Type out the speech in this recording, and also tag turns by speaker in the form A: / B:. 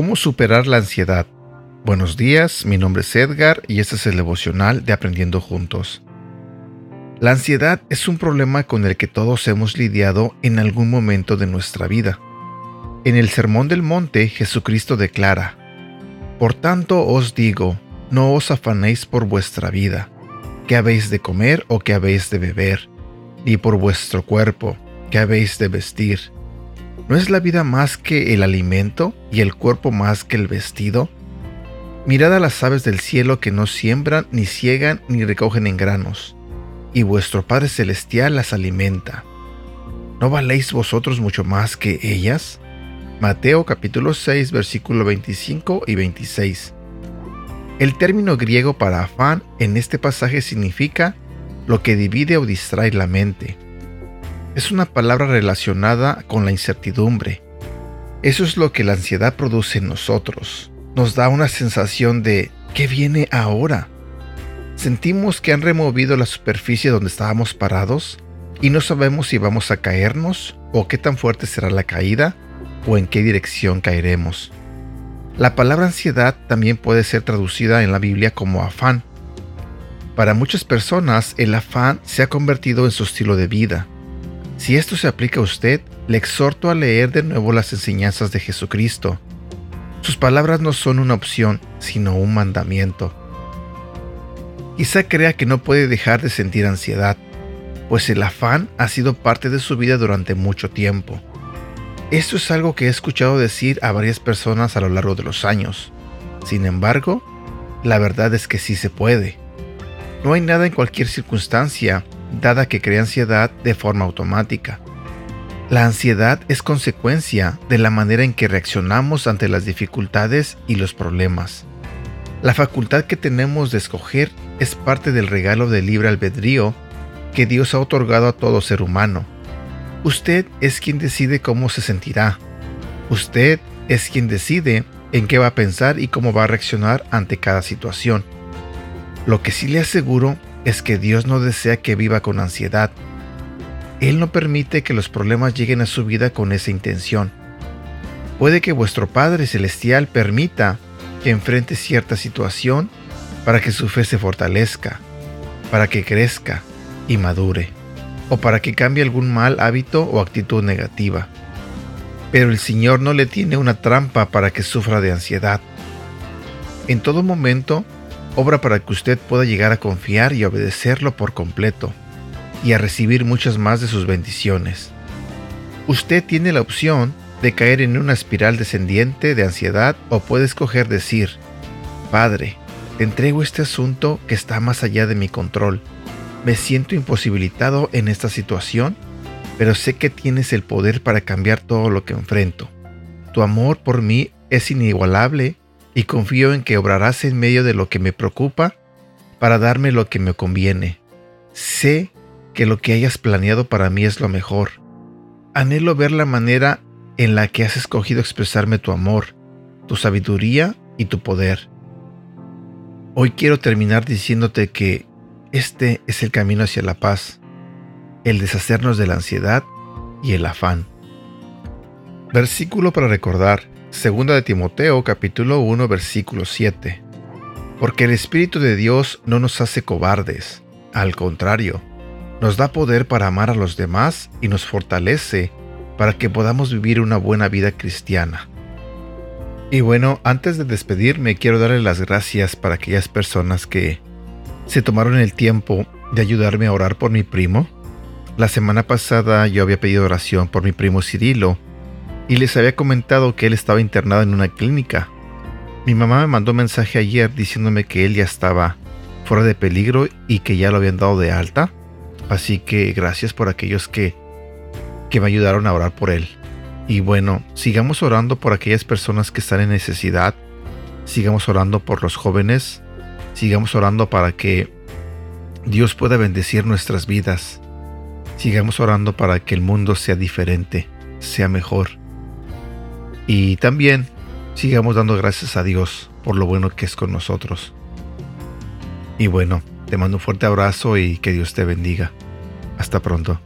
A: ¿Cómo superar la ansiedad? Buenos días, mi nombre es Edgar y este es el devocional de Aprendiendo Juntos. La ansiedad es un problema con el que todos hemos lidiado en algún momento de nuestra vida. En el Sermón del Monte, Jesucristo declara, Por tanto os digo, no os afanéis por vuestra vida, qué habéis de comer o qué habéis de beber, ni por vuestro cuerpo, qué habéis de vestir. ¿No es la vida más que el alimento y el cuerpo más que el vestido? Mirad a las aves del cielo que no siembran, ni ciegan, ni recogen en granos, y vuestro Padre Celestial las alimenta. ¿No valéis vosotros mucho más que ellas? Mateo capítulo 6 versículo 25 y 26. El término griego para afán en este pasaje significa lo que divide o distrae la mente es una palabra relacionada con la incertidumbre. Eso es lo que la ansiedad produce en nosotros. Nos da una sensación de ¿qué viene ahora? Sentimos que han removido la superficie donde estábamos parados y no sabemos si vamos a caernos o qué tan fuerte será la caída o en qué dirección caeremos. La palabra ansiedad también puede ser traducida en la Biblia como afán. Para muchas personas el afán se ha convertido en su estilo de vida si esto se aplica a usted, le exhorto a leer de nuevo las enseñanzas de Jesucristo. Sus palabras no son una opción, sino un mandamiento. Quizá crea que no puede dejar de sentir ansiedad, pues el afán ha sido parte de su vida durante mucho tiempo. Esto es algo que he escuchado decir a varias personas a lo largo de los años. Sin embargo, la verdad es que sí se puede. No hay nada en cualquier circunstancia dada que crea ansiedad de forma automática. La ansiedad es consecuencia de la manera en que reaccionamos ante las dificultades y los problemas. La facultad que tenemos de escoger es parte del regalo de libre albedrío que Dios ha otorgado a todo ser humano. Usted es quien decide cómo se sentirá. Usted es quien decide en qué va a pensar y cómo va a reaccionar ante cada situación. Lo que sí le aseguro es que Dios no desea que viva con ansiedad. Él no permite que los problemas lleguen a su vida con esa intención. Puede que vuestro Padre Celestial permita que enfrente cierta situación para que su fe se fortalezca, para que crezca y madure, o para que cambie algún mal hábito o actitud negativa. Pero el Señor no le tiene una trampa para que sufra de ansiedad. En todo momento, obra para que usted pueda llegar a confiar y obedecerlo por completo, y a recibir muchas más de sus bendiciones. Usted tiene la opción de caer en una espiral descendiente de ansiedad o puede escoger decir, Padre, te entrego este asunto que está más allá de mi control. Me siento imposibilitado en esta situación, pero sé que tienes el poder para cambiar todo lo que enfrento. Tu amor por mí es inigualable y confío en que obrarás en medio de lo que me preocupa para darme lo que me conviene. Sé que lo que hayas planeado para mí es lo mejor. Anhelo ver la manera en la que has escogido expresarme tu amor, tu sabiduría y tu poder. Hoy quiero terminar diciéndote que este es el camino hacia la paz, el deshacernos de la ansiedad y el afán. Versículo para recordar. Segunda de Timoteo capítulo 1 versículo 7. Porque el Espíritu de Dios no nos hace cobardes, al contrario, nos da poder para amar a los demás y nos fortalece para que podamos vivir una buena vida cristiana. Y bueno, antes de despedirme quiero darle las gracias para aquellas personas que se tomaron el tiempo de ayudarme a orar por mi primo. La semana pasada yo había pedido oración por mi primo Cirilo, y les había comentado que él estaba internado en una clínica. Mi mamá me mandó un mensaje ayer diciéndome que él ya estaba fuera de peligro y que ya lo habían dado de alta. Así que gracias por aquellos que, que me ayudaron a orar por él. Y bueno, sigamos orando por aquellas personas que están en necesidad. Sigamos orando por los jóvenes. Sigamos orando para que Dios pueda bendecir nuestras vidas. Sigamos orando para que el mundo sea diferente, sea mejor. Y también sigamos dando gracias a Dios por lo bueno que es con nosotros. Y bueno, te mando un fuerte abrazo y que Dios te bendiga. Hasta pronto.